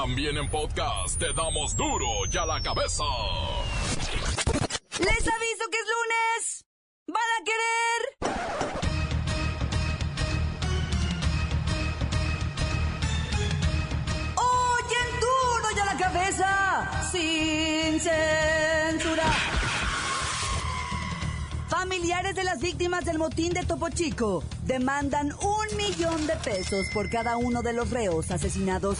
También en podcast te damos duro y a la cabeza. Les aviso que es lunes. ¿Van a querer? Oyen duro y a la cabeza. Sin censura. Familiares de las víctimas del motín de Topo Chico demandan un millón de pesos por cada uno de los reos asesinados.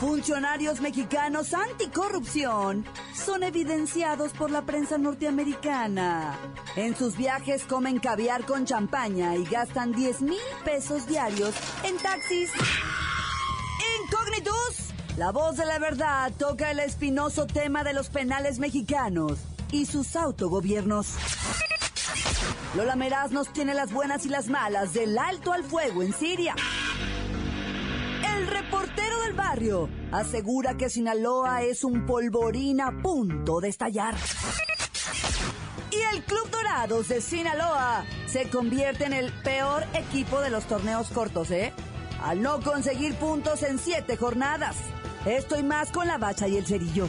Funcionarios mexicanos anticorrupción son evidenciados por la prensa norteamericana. En sus viajes comen caviar con champaña y gastan 10 mil pesos diarios en taxis. Incógnitus, la voz de la verdad toca el espinoso tema de los penales mexicanos y sus autogobiernos. Lola Meraz nos tiene las buenas y las malas del alto al fuego en Siria. Barrio asegura que Sinaloa es un polvorín a punto de estallar. Y el Club Dorados de Sinaloa se convierte en el peor equipo de los torneos cortos, ¿eh? Al no conseguir puntos en siete jornadas. Estoy más con la bacha y el cerillo.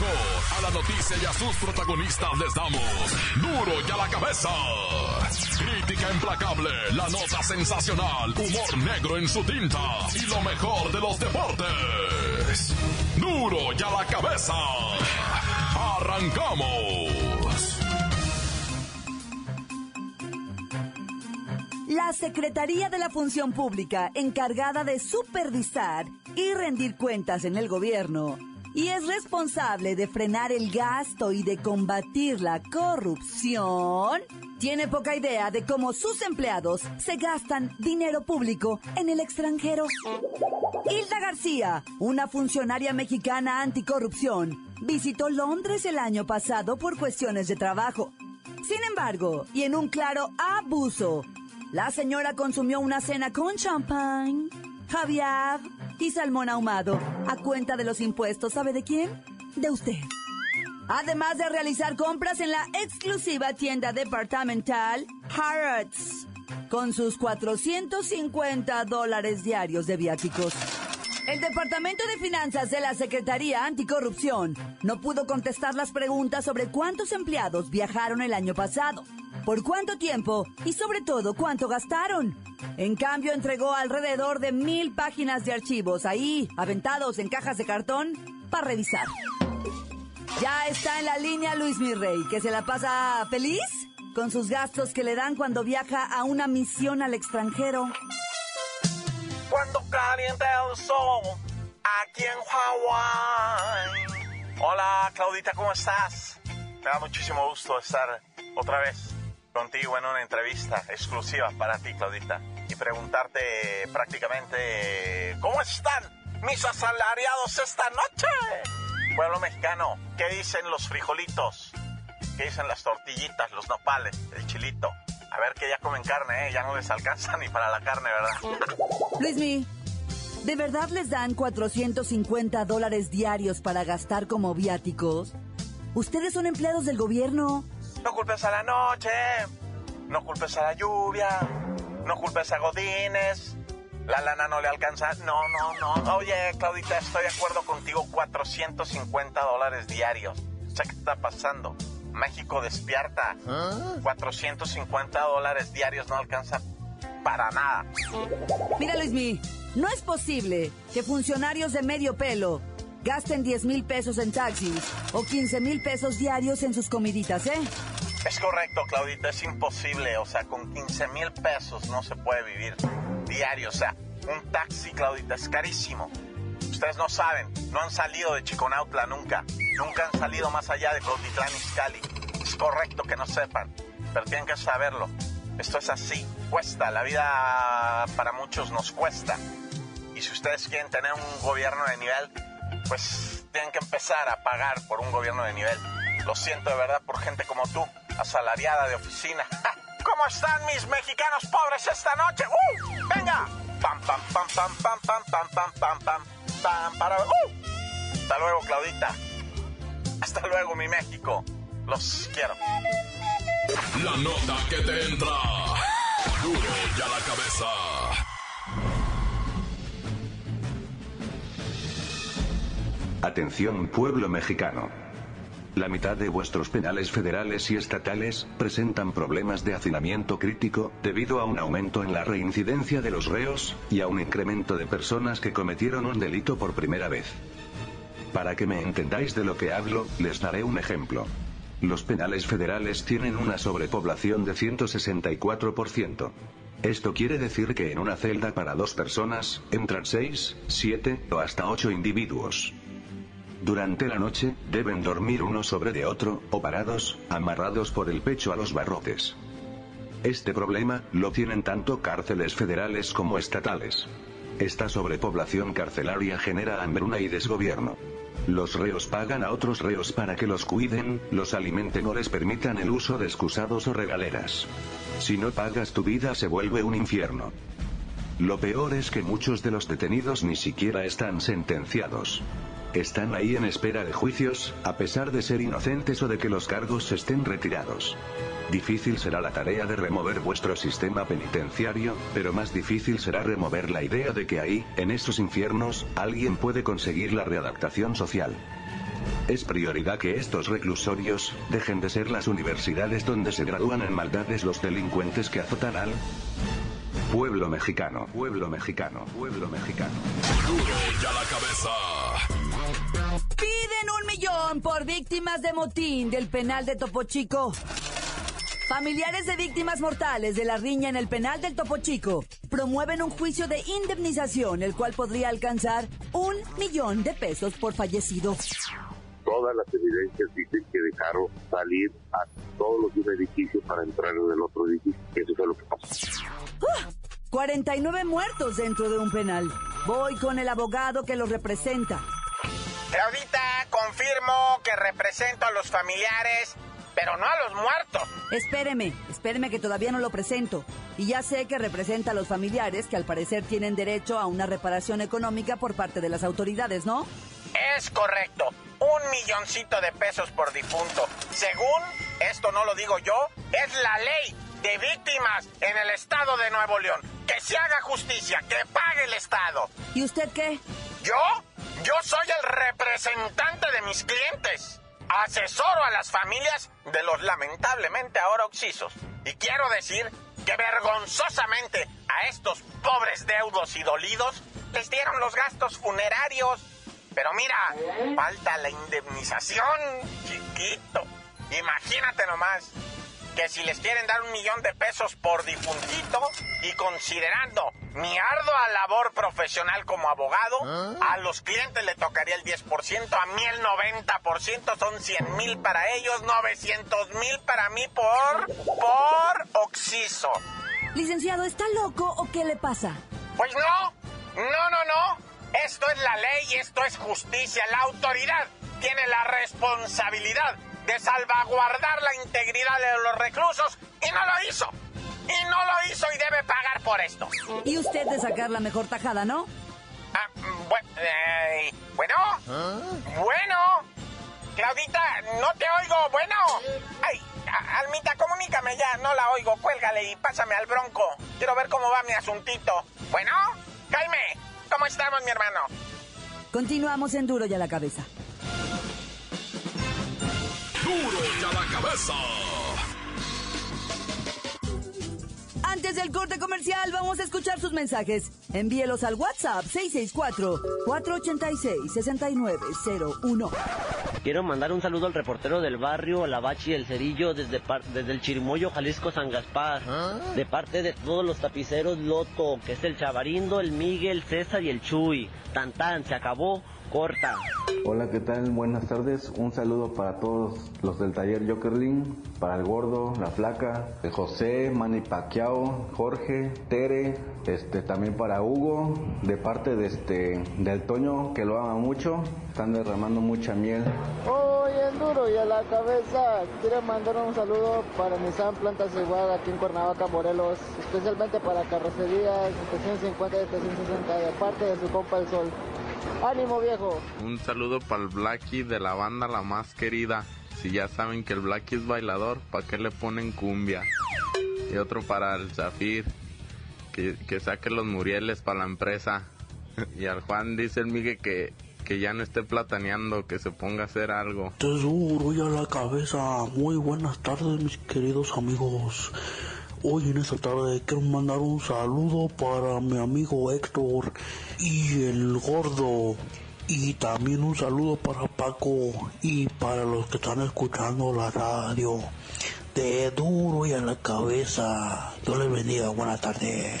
A la noticia y a sus protagonistas les damos duro y a la cabeza. Crítica implacable, la nota sensacional, humor negro en su tinta y lo mejor de los deportes. Duro y a la cabeza. Arrancamos. La Secretaría de la Función Pública, encargada de supervisar y rendir cuentas en el gobierno, y es responsable de frenar el gasto y de combatir la corrupción, tiene poca idea de cómo sus empleados se gastan dinero público en el extranjero. Hilda García, una funcionaria mexicana anticorrupción, visitó Londres el año pasado por cuestiones de trabajo. Sin embargo, y en un claro abuso, la señora consumió una cena con champán, caviar y salmón ahumado a cuenta de los impuestos. ¿Sabe de quién? De usted. Además de realizar compras en la exclusiva tienda departamental Harrods con sus 450 dólares diarios de viáticos. El Departamento de Finanzas de la Secretaría Anticorrupción no pudo contestar las preguntas sobre cuántos empleados viajaron el año pasado, por cuánto tiempo y sobre todo cuánto gastaron. En cambio, entregó alrededor de mil páginas de archivos ahí, aventados en cajas de cartón, para revisar. Ya está en la línea Luis Mirrey, que se la pasa feliz con sus gastos que le dan cuando viaja a una misión al extranjero. Cuando calienta el sol, aquí en Hawái. Hola, Claudita, ¿cómo estás? Me da muchísimo gusto estar otra vez contigo en una entrevista exclusiva para ti, Claudita, y preguntarte prácticamente, ¿cómo están mis asalariados esta noche? Pueblo mexicano, ¿qué dicen los frijolitos? ¿Qué dicen las tortillitas, los nopales, el chilito? A ver que ya comen carne, ¿eh? Ya no les alcanza ni para la carne, ¿verdad? Luismi, ¿de verdad les dan 450 dólares diarios para gastar como viáticos? Ustedes son empleados del gobierno. No culpes a la noche, no culpes a la lluvia, no culpes a Godines. La lana no le alcanza. No, no, no. Oye, Claudita, estoy de acuerdo contigo. 450 dólares diarios. O sea, ¿qué está pasando? México despierta. 450 dólares diarios no alcanza para nada. Mira, Luismi, no es posible que funcionarios de medio pelo gasten 10 mil pesos en taxis o 15 mil pesos diarios en sus comiditas, ¿eh? Es correcto, Claudita, es imposible. O sea, con 15 mil pesos no se puede vivir diario. O sea, un taxi, Claudita, es carísimo. Ustedes no saben, no han salido de Chiconautla nunca. Nunca han salido más allá de Cuautitlán Izcalli. Es correcto que no sepan, pero tienen que saberlo. Esto es así, cuesta, la vida para muchos nos cuesta. Y si ustedes quieren tener un gobierno de nivel, pues tienen que empezar a pagar por un gobierno de nivel. Lo siento de verdad por gente como tú, asalariada de oficina. ¿Cómo están mis mexicanos pobres esta noche? ¡Uh! ¡Venga! Pam, pam, pam, pam, pam, pam, pam, pam, pam, pam, pam, para... ¡Uh! Hasta luego, Claudita. Hasta luego, mi México. Los quiero. La nota que te entra. Duro ya la cabeza. Atención pueblo mexicano. La mitad de vuestros penales federales y estatales presentan problemas de hacinamiento crítico, debido a un aumento en la reincidencia de los reos, y a un incremento de personas que cometieron un delito por primera vez. Para que me entendáis de lo que hablo, les daré un ejemplo. Los penales federales tienen una sobrepoblación de 164%. Esto quiere decir que en una celda para dos personas, entran 6, 7 o hasta 8 individuos. Durante la noche, deben dormir uno sobre de otro, o parados, amarrados por el pecho a los barrotes. Este problema, lo tienen tanto cárceles federales como estatales. Esta sobrepoblación carcelaria genera hambruna y desgobierno. Los reos pagan a otros reos para que los cuiden, los alimenten o les permitan el uso de excusados o regaleras. Si no pagas tu vida se vuelve un infierno. Lo peor es que muchos de los detenidos ni siquiera están sentenciados. Están ahí en espera de juicios, a pesar de ser inocentes o de que los cargos estén retirados. Difícil será la tarea de remover vuestro sistema penitenciario, pero más difícil será remover la idea de que ahí, en estos infiernos, alguien puede conseguir la readaptación social. Es prioridad que estos reclusorios dejen de ser las universidades donde se gradúan en maldades los delincuentes que azotan al pueblo mexicano, pueblo mexicano, pueblo mexicano. Duro ya la cabeza. Piden un millón por víctimas de motín del penal de Topo Chico. Familiares de víctimas mortales de la riña en el penal del Topo Chico promueven un juicio de indemnización, el cual podría alcanzar un millón de pesos por fallecido. Todas las evidencias dicen que dejaron salir a todos los de un edificio para entrar en el otro edificio. Eso fue lo que pasó. 49 muertos dentro de un penal. Voy con el abogado que los representa. Claudita, confirmo que represento a los familiares, pero no a los muertos. Espéreme, espéreme que todavía no lo presento. Y ya sé que representa a los familiares que al parecer tienen derecho a una reparación económica por parte de las autoridades, ¿no? Es correcto. Un milloncito de pesos por difunto. Según, esto no lo digo yo, es la ley de víctimas en el estado de Nuevo León. Que se haga justicia, que pague el estado. ¿Y usted qué? ¿Yo? Yo soy el representante de mis clientes. Asesoro a las familias de los lamentablemente ahora oxisos. Y quiero decir que vergonzosamente a estos pobres deudos y dolidos les dieron los gastos funerarios. Pero mira, falta la indemnización, chiquito. Imagínate nomás que si les quieren dar un millón de pesos por difuntito y considerando mi ardua labor profesional como abogado, a los clientes le tocaría el 10%, a mí el 90%, son 100 mil para ellos, 900 mil para mí por, por oxiso. Licenciado, ¿está loco o qué le pasa? Pues no, no, no, no. Esto es la ley, esto es justicia. La autoridad tiene la responsabilidad de salvaguardar la integridad de los reclusos y no lo hizo. Y no lo hizo y debe pagar por esto. Y usted de sacar la mejor tajada, ¿no? Ah, bu- eh, bueno, bueno. Claudita, no te oigo, bueno. Ay, Almita, comunícame ya, no la oigo, cuélgale y pásame al bronco. Quiero ver cómo va mi asuntito. Bueno, Jaime, ¿cómo estamos, mi hermano? Continuamos en Duro y a la cabeza. Duro la cabeza. Antes del corte comercial, vamos a escuchar sus mensajes. Envíelos al WhatsApp 664-486-6901. Quiero mandar un saludo al reportero del barrio, la Bachi El Cerillo, desde, par- desde el Chirimoyo, Jalisco, San Gaspar. De parte de todos los tapiceros Loto, que es el Chavarindo, el Miguel, César y el Chuy. Tan tan, se acabó, corta. Hola, ¿qué tal? Buenas tardes. Un saludo para todos los del taller Jokerlin, para el gordo, la flaca, José, Manny Pacquiao, Jorge, Tere, este también para Hugo, de parte de este del Toño que lo ama mucho, están derramando mucha miel. Hoy en duro y a la cabeza. Quiero mandar un saludo para Nissan Plantas Igual aquí en Cuernavaca, Morelos. Especialmente para carrocerías 750 y 760 de parte de su compa El Sol. ¡Ánimo viejo! Un saludo para el Blacky de la banda La Más Querida. Si ya saben que el Blacky es bailador, ¿para qué le ponen cumbia? Y otro para el Zafir, que, que saque los murieles para la empresa. Y al Juan dice el Miguel que, que ya no esté plataneando, que se ponga a hacer algo. Te duro y a la cabeza. Muy buenas tardes, mis queridos amigos. Hoy en esta tarde quiero mandar un saludo para mi amigo Héctor y el gordo. Y también un saludo para Paco y para los que están escuchando la radio. De duro y a la cabeza. Dios les bendiga. Buenas tardes.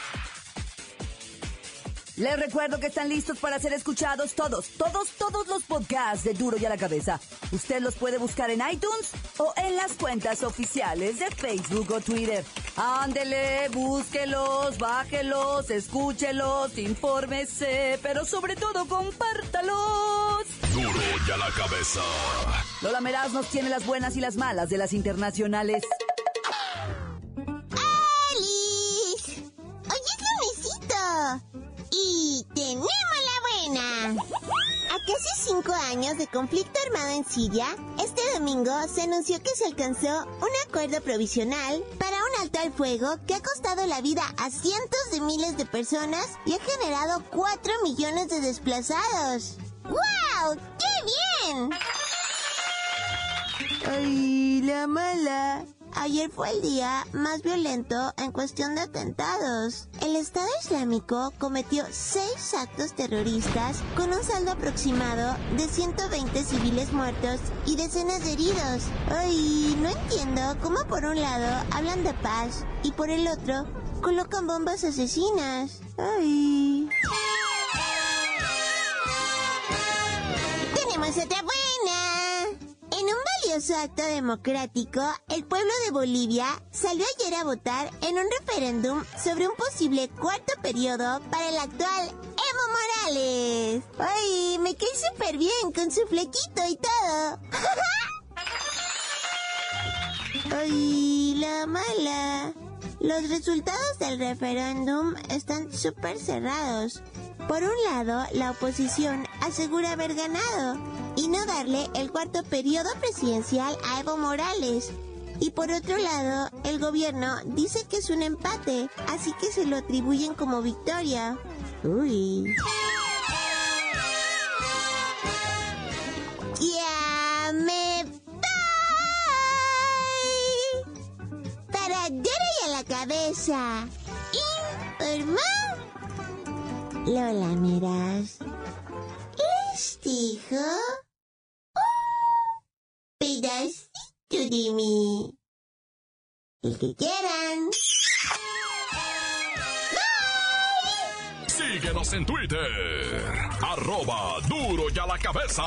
Les recuerdo que están listos para ser escuchados todos, todos, todos los podcasts de Duro y a la Cabeza. Usted los puede buscar en iTunes o en las cuentas oficiales de Facebook o Twitter. Ándele, búsquelos, bájelos, escúchelos, infórmese, pero sobre todo compártalos. Duro y a la cabeza. Lola Meraz nos tiene las buenas y las malas de las internacionales. Años de conflicto armado en Siria, este domingo se anunció que se alcanzó un acuerdo provisional para un alto al fuego que ha costado la vida a cientos de miles de personas y ha generado cuatro millones de desplazados. ¡Wow! ¡Qué bien! ¡Ay, la mala! Ayer fue el día más violento en cuestión de atentados. El Estado Islámico cometió seis actos terroristas con un saldo aproximado de 120 civiles muertos y decenas de heridos. Ay, no entiendo cómo por un lado hablan de paz y por el otro colocan bombas asesinas. Ay. Valioso acto democrático, el pueblo de Bolivia salió ayer a votar en un referéndum sobre un posible cuarto periodo para el actual Evo Morales. ¡Ay! Me cae súper bien con su flequito y todo. ¡Ay! La mala. Los resultados del referéndum están súper cerrados. Por un lado, la oposición asegura haber ganado y no darle el cuarto periodo presidencial a Evo Morales. Y por otro lado, el gobierno dice que es un empate, así que se lo atribuyen como victoria. Uy. Ya me. Para y a la cabeza. Informó. Lola Meras. Les dijo un mí. El que quieran. Síguenos en Twitter, arroba duro y a la cabeza.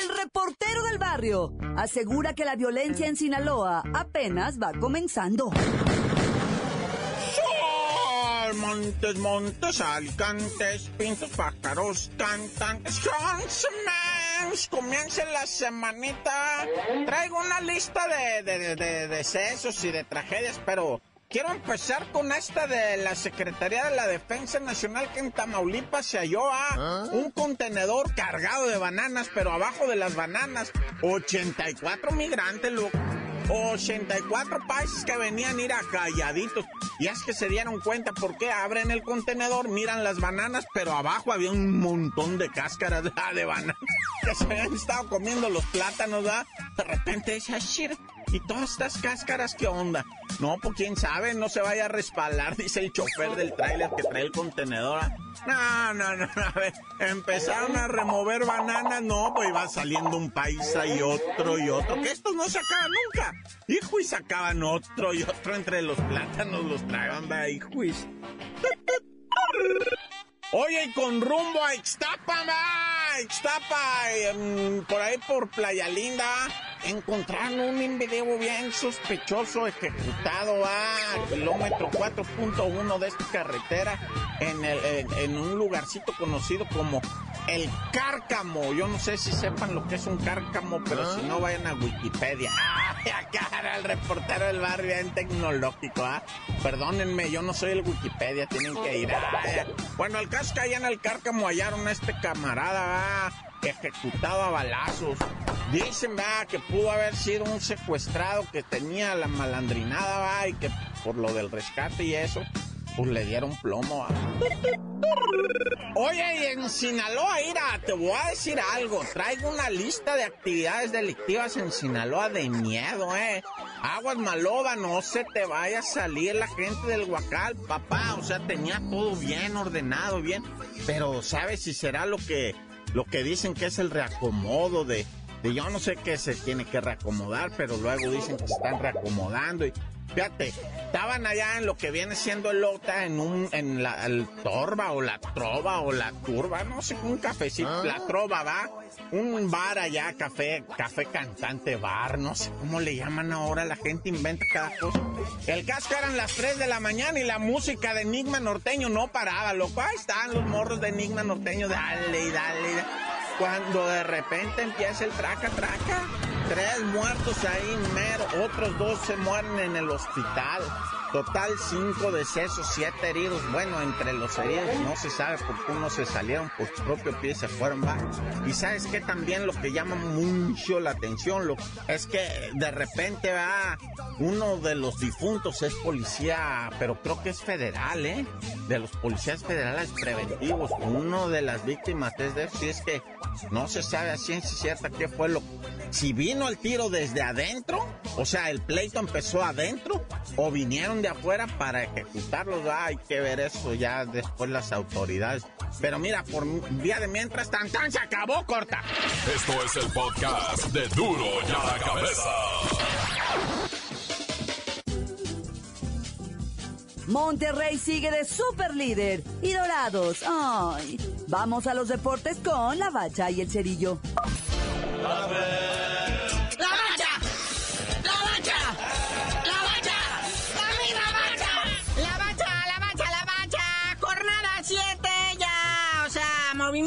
El reportero del barrio asegura que la violencia en Sinaloa apenas va comenzando. Sol, montes, montes, alicantes, pintos, pájaros, cantantes, comienza la semanita. Traigo una lista de, de, de, de decesos y de tragedias, pero quiero empezar con esta de la Secretaría de la Defensa Nacional que en Tamaulipas se halló a un contenedor cargado de bananas, pero abajo de las bananas, 84 migrantes, loco. 84 países que venían a ir a calladitos. Y es que se dieron cuenta porque abren el contenedor, miran las bananas, pero abajo había un montón de cáscaras de bananas que se habían estado comiendo los plátanos, ¿verdad? De repente dice, "Ah, shit, ¿y todas estas cáscaras qué onda? No, pues quién sabe, no se vaya a respaldar, dice el chofer del tráiler que trae el contenedor. No, no, no, a ver, empezaron a remover bananas, no, pues iba saliendo un paisa y otro y otro, que estos no se acaban nunca. Hijo, y sacaban otro y otro entre los plátanos, los tragaban, ¿verdad? hijo. Oye, y con rumbo a Ixtapa, ma, Ixtapa, em, por ahí por Playa Linda, encontraron un video bien sospechoso ejecutado a kilómetro 4.1 de esta carretera en, el, en, en un lugarcito conocido como el cárcamo. Yo no sé si sepan lo que es un cárcamo, pero si no vayan a Wikipedia. ¡Ay, acá era el reportero del barrio en tecnológico! ¿ah? Perdónenme, yo no soy el Wikipedia, tienen que ir. Ay, bueno, el caso que allá en el cárcamo hallaron a este camarada ¿ah? ejecutado a balazos. Dicen ¿verdad? que pudo haber sido un secuestrado que tenía la malandrinada ¿verdad? y que por lo del rescate y eso, pues le dieron plomo. ¿verdad? Oye, y en Sinaloa, Ira, te voy a decir algo. Traigo una lista de actividades delictivas en Sinaloa de miedo, ¿eh? Aguas Maloba, no se te vaya a salir la gente del Huacal, papá. O sea, tenía todo bien ordenado, bien. Pero, ¿sabes si será lo que, lo que dicen que es el reacomodo de, de yo no sé qué se tiene que reacomodar, pero luego dicen que se están reacomodando y Fíjate, estaban allá en lo que viene siendo el Lota, en un, en la el Torba o la Trova o la Turba, no sé, un cafecito, la Trova, va, un bar allá, café, café cantante bar, no sé cómo le llaman ahora, la gente inventa cada cosa. El casco eran las 3 de la mañana y la música de Enigma Norteño no paraba, loco, ahí están los morros de Enigma Norteño, dale y dale, y dale. Cuando de repente empieza el traca, traca. Tres muertos ahí mero, otros dos se mueren en el hospital. Total, cinco decesos, siete heridos. Bueno, entre los heridos no se sabe por qué unos se salieron por su propio pie se fueron, va. Y sabes que también lo que llama mucho la atención es que de repente va uno de los difuntos es policía, pero creo que es federal, ¿eh? De los policías federales preventivos. Uno de las víctimas es de si es que no se sabe a ciencia cierta qué fue lo si vino el tiro desde adentro, o sea, el pleito empezó adentro, o vinieron de afuera para ejecutarlos. Ah, hay que ver eso ya después las autoridades. Pero mira, por vía de mientras, tan tan se acabó, corta. Esto es el podcast de Duro y a la Cabeza. Monterrey sigue de super líder y dorados. Ay, vamos a los deportes con la bacha y el cerillo. ¡La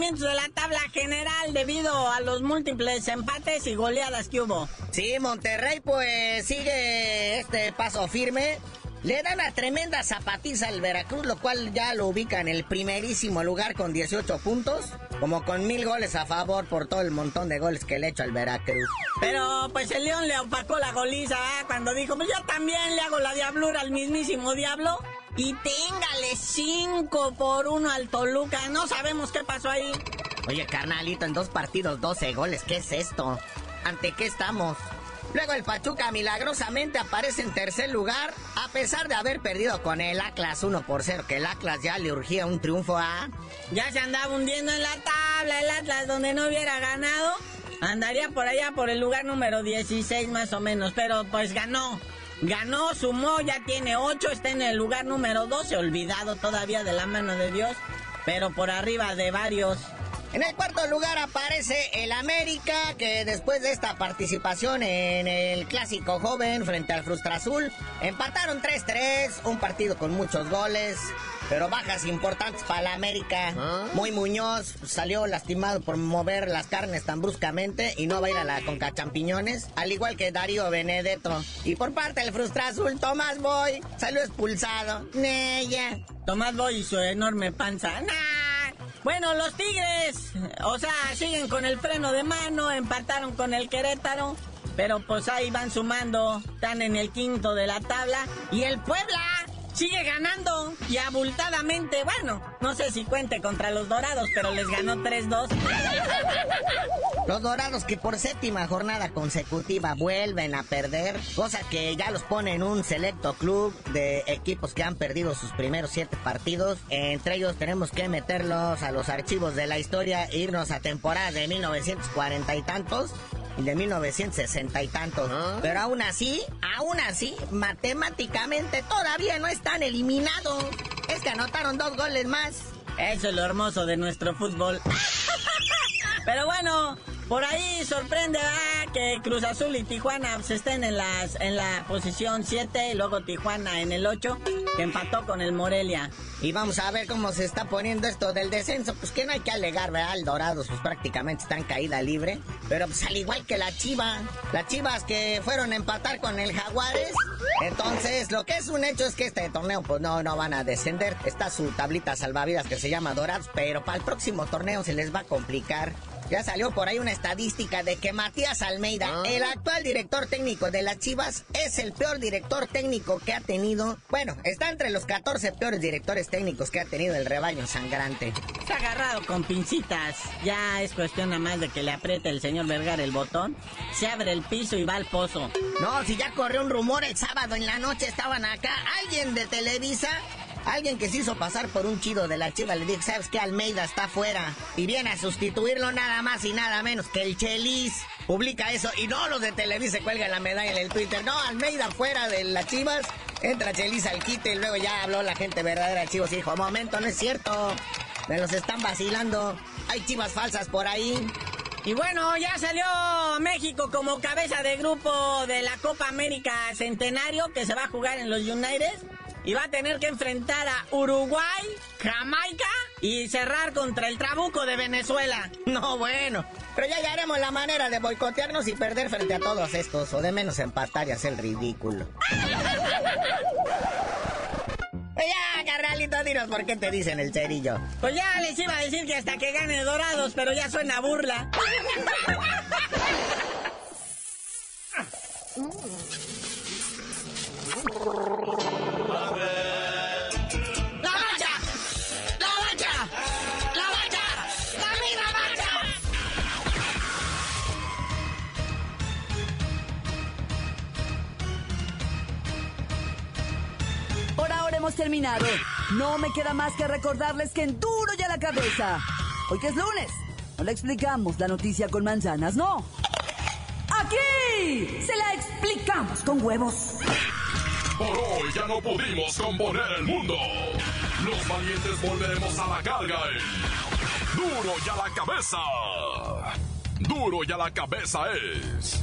movimientos de la tabla general debido a los múltiples empates y goleadas que hubo. Sí, Monterrey pues sigue este paso firme. Le da una tremenda zapatiza al Veracruz, lo cual ya lo ubica en el primerísimo lugar con 18 puntos, como con mil goles a favor por todo el montón de goles que le ha hecho al Veracruz. Pero pues el León le opacó la goliza ¿eh? cuando dijo, pues yo también le hago la diablura al mismísimo diablo. Y téngale 5 por 1 al Toluca. No sabemos qué pasó ahí. Oye, carnalito, en dos partidos, 12 goles, ¿qué es esto? ¿Ante qué estamos? Luego el Pachuca milagrosamente aparece en tercer lugar, a pesar de haber perdido con el Atlas 1 por 0, que el Atlas ya le urgía un triunfo a... Ya se andaba hundiendo en la tabla el Atlas donde no hubiera ganado. Andaría por allá por el lugar número 16 más o menos, pero pues ganó. Ganó, sumó, ya tiene 8, está en el lugar número 12, olvidado todavía de la mano de Dios, pero por arriba de varios. En el cuarto lugar aparece el América, que después de esta participación en el clásico joven frente al Frustra Azul, empataron 3-3, un partido con muchos goles, pero bajas importantes para la América. Muy Muñoz salió lastimado por mover las carnes tan bruscamente y no va a ir a la Conca Champiñones, al igual que Darío Benedetto. Y por parte del Frustra Azul, Tomás Boy salió expulsado. Nella. Tomás Boy y su enorme panza. ¡Nah! Bueno, los Tigres, o sea, siguen con el freno de mano, empataron con el Querétaro, pero pues ahí van sumando, están en el quinto de la tabla. Y el Puebla sigue ganando y abultadamente, bueno, no sé si cuente contra los Dorados, pero les ganó 3-2. Los Dorados que por séptima jornada consecutiva vuelven a perder, cosa que ya los pone en un selecto club de equipos que han perdido sus primeros siete partidos. Entre ellos tenemos que meterlos a los archivos de la historia e irnos a temporadas de 1940 y tantos de 1960 y tantos. Pero aún así, aún así, matemáticamente todavía no están eliminados. Es que anotaron dos goles más. Eso es lo hermoso de nuestro fútbol. Pero bueno, por ahí sorprende que Cruz Azul y Tijuana se estén en, las, en la posición 7 y luego Tijuana en el 8, que empató con el Morelia. Y vamos a ver cómo se está poniendo esto del descenso. Pues que no hay que alegar, ¿verdad? El Dorados pues prácticamente está en caída libre. Pero pues al igual que la Chiva, las Chivas que fueron a empatar con el Jaguares. Entonces, lo que es un hecho es que este torneo pues no, no van a descender. Está su tablita salvavidas que se llama Dorados, pero para el próximo torneo se les va a complicar. Ya salió por ahí una estadística de que Matías Almeida, ah. el actual director técnico de las Chivas, es el peor director técnico que ha tenido. Bueno, está entre los 14 peores directores técnicos que ha tenido el rebaño sangrante. Está agarrado con pincitas. Ya es cuestión nada más de que le apriete el señor Vergara el botón, se abre el piso y va al pozo. No, si ya corrió un rumor el sábado en la noche, estaban acá. Alguien de Televisa Alguien que se hizo pasar por un chido de la chiva le dijo, ¿sabes qué? Almeida está fuera. Y viene a sustituirlo nada más y nada menos que el Chelis. Publica eso y no los de Televisa cuelgan la medalla en el Twitter. No, Almeida fuera de las chivas. Entra Chelis al quite y luego ya habló la gente verdadera de chivos y dijo, momento, no es cierto. Me los están vacilando. Hay chivas falsas por ahí. Y bueno, ya salió México como cabeza de grupo de la Copa América Centenario que se va a jugar en los United y va a tener que enfrentar a Uruguay, Jamaica y cerrar contra el Trabuco de Venezuela. No, bueno. Pero ya hallaremos la manera de boicotearnos y perder frente a todos estos, o de menos empatar y hacer ridículo. Ya, carnalito, dinos por qué te dicen el cerillo. Pues ya les iba a decir que hasta que gane Dorados, pero ya suena burla. hemos terminado. No me queda más que recordarles que en duro ya la cabeza. Hoy que es lunes, no le explicamos la noticia con manzanas, no. Aquí se la explicamos con huevos. Por hoy ya no pudimos componer el mundo. Los valientes volveremos a la carga. Duro ya la cabeza. Duro ya la cabeza es.